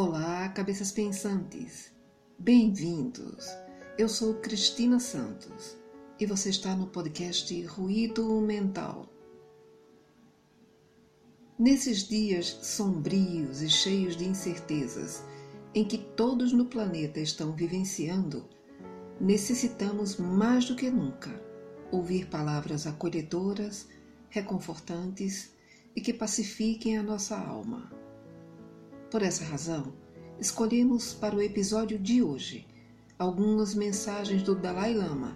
Olá, cabeças pensantes. Bem-vindos. Eu sou Cristina Santos e você está no podcast Ruído Mental. Nesses dias sombrios e cheios de incertezas em que todos no planeta estão vivenciando, necessitamos mais do que nunca ouvir palavras acolhedoras, reconfortantes e que pacifiquem a nossa alma. Por essa razão, escolhemos para o episódio de hoje algumas mensagens do Dalai Lama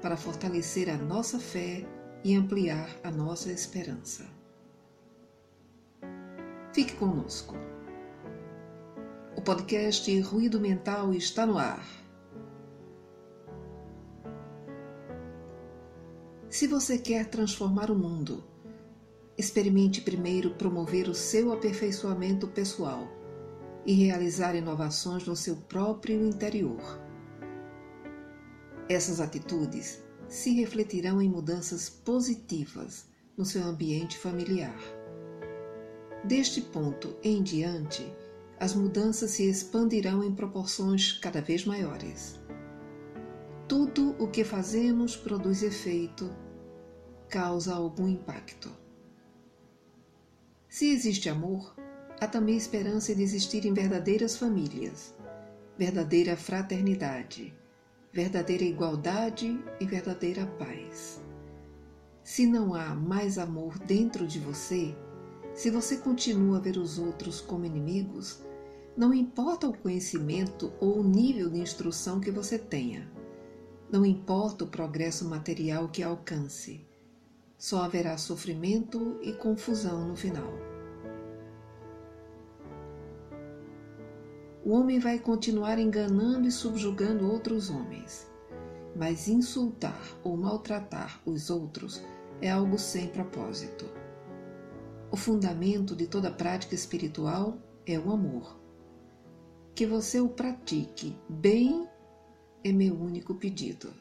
para fortalecer a nossa fé e ampliar a nossa esperança. Fique conosco. O podcast Ruído Mental está no ar. Se você quer transformar o mundo, experimente primeiro promover o seu aperfeiçoamento pessoal e realizar inovações no seu próprio interior. Essas atitudes se refletirão em mudanças positivas no seu ambiente familiar. Deste ponto em diante, as mudanças se expandirão em proporções cada vez maiores. Tudo o que fazemos produz efeito, causa algum impacto. Se existe amor, há também esperança de existirem verdadeiras famílias, verdadeira fraternidade, verdadeira igualdade e verdadeira paz. Se não há mais amor dentro de você, se você continua a ver os outros como inimigos, não importa o conhecimento ou o nível de instrução que você tenha, não importa o progresso material que alcance, só haverá sofrimento e confusão no final. O homem vai continuar enganando e subjugando outros homens, mas insultar ou maltratar os outros é algo sem propósito. O fundamento de toda prática espiritual é o amor. Que você o pratique bem é meu único pedido.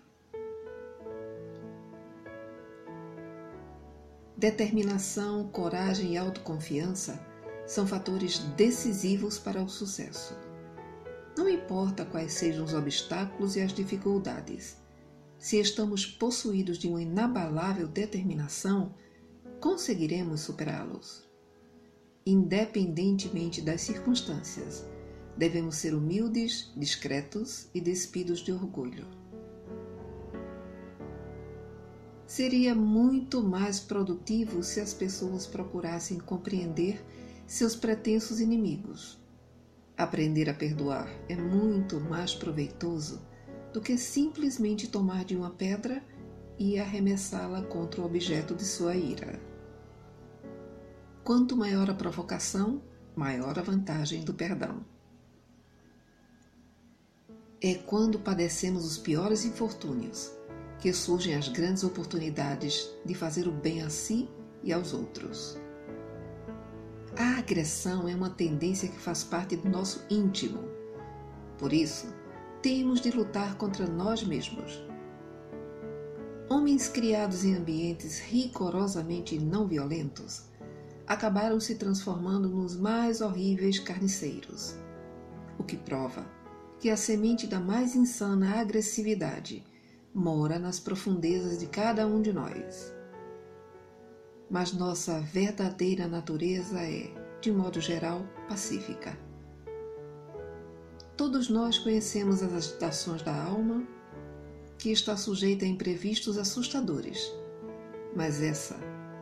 Determinação, coragem e autoconfiança são fatores decisivos para o sucesso. Não importa quais sejam os obstáculos e as dificuldades, se estamos possuídos de uma inabalável determinação, conseguiremos superá-los. Independentemente das circunstâncias, devemos ser humildes, discretos e despidos de orgulho. Seria muito mais produtivo se as pessoas procurassem compreender seus pretensos inimigos Aprender a perdoar é muito mais proveitoso do que simplesmente tomar de uma pedra e arremessá-la contra o objeto de sua ira. Quanto maior a provocação, maior a vantagem do perdão. É quando padecemos os piores infortúnios que surgem as grandes oportunidades de fazer o bem a si e aos outros. A agressão é uma tendência que faz parte do nosso íntimo. Por isso, temos de lutar contra nós mesmos. Homens criados em ambientes rigorosamente não violentos acabaram se transformando nos mais horríveis carniceiros, o que prova que a semente da mais insana agressividade mora nas profundezas de cada um de nós mas nossa verdadeira natureza é, de modo geral, pacífica. Todos nós conhecemos as agitações da alma, que está sujeita a imprevistos assustadores, mas essa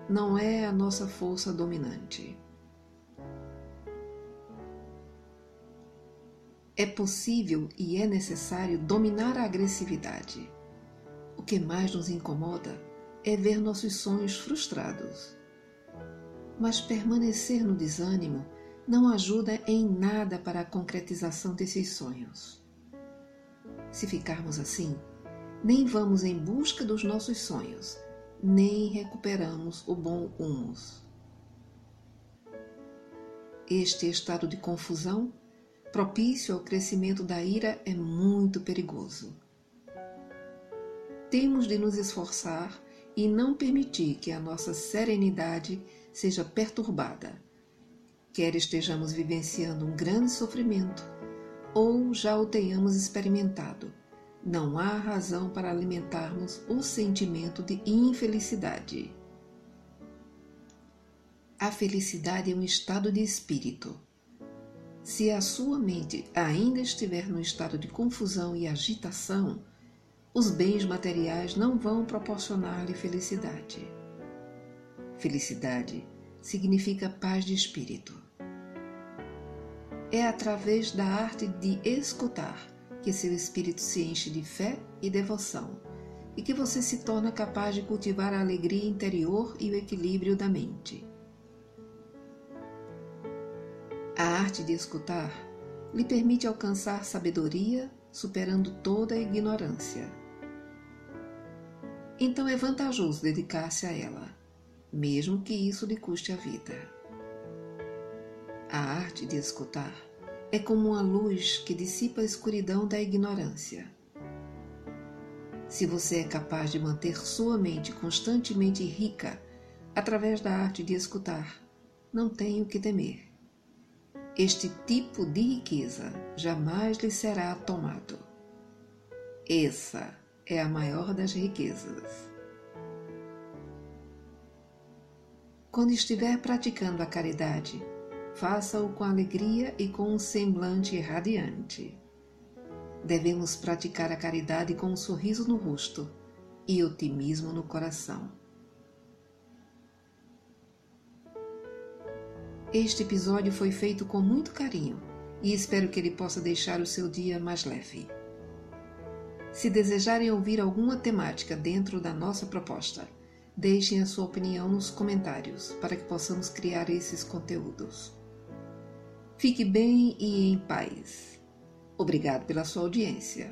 não é a nossa força dominante. É possível e é necessário dominar a agressividade. Que mais nos incomoda é ver nossos sonhos frustrados. Mas permanecer no desânimo não ajuda em nada para a concretização desses sonhos. Se ficarmos assim, nem vamos em busca dos nossos sonhos, nem recuperamos o bom humus. Este estado de confusão, propício ao crescimento da ira, é muito perigoso. Temos de nos esforçar e não permitir que a nossa serenidade seja perturbada, quer estejamos vivenciando um grande sofrimento ou já o tenhamos experimentado, não há razão para alimentarmos o sentimento de infelicidade. A felicidade é um estado de espírito. Se a sua mente ainda estiver no estado de confusão e agitação, os bens materiais não vão proporcionar-lhe felicidade. Felicidade significa paz de espírito. É através da arte de escutar que seu espírito se enche de fé e devoção e que você se torna capaz de cultivar a alegria interior e o equilíbrio da mente. A arte de escutar lhe permite alcançar sabedoria, superando toda a ignorância. Então é vantajoso dedicar-se a ela mesmo que isso lhe custe a vida. A arte de escutar é como uma luz que dissipa a escuridão da ignorância. Se você é capaz de manter sua mente constantemente rica através da arte de escutar, não tem o que temer. Este tipo de riqueza jamais lhe será tomado. Essa é a maior das riquezas. Quando estiver praticando a caridade, faça-o com alegria e com um semblante radiante. Devemos praticar a caridade com um sorriso no rosto e otimismo no coração. Este episódio foi feito com muito carinho e espero que ele possa deixar o seu dia mais leve. Se desejarem ouvir alguma temática dentro da nossa proposta, Deixem a sua opinião nos comentários para que possamos criar esses conteúdos. Fique bem e em paz. Obrigado pela sua audiência.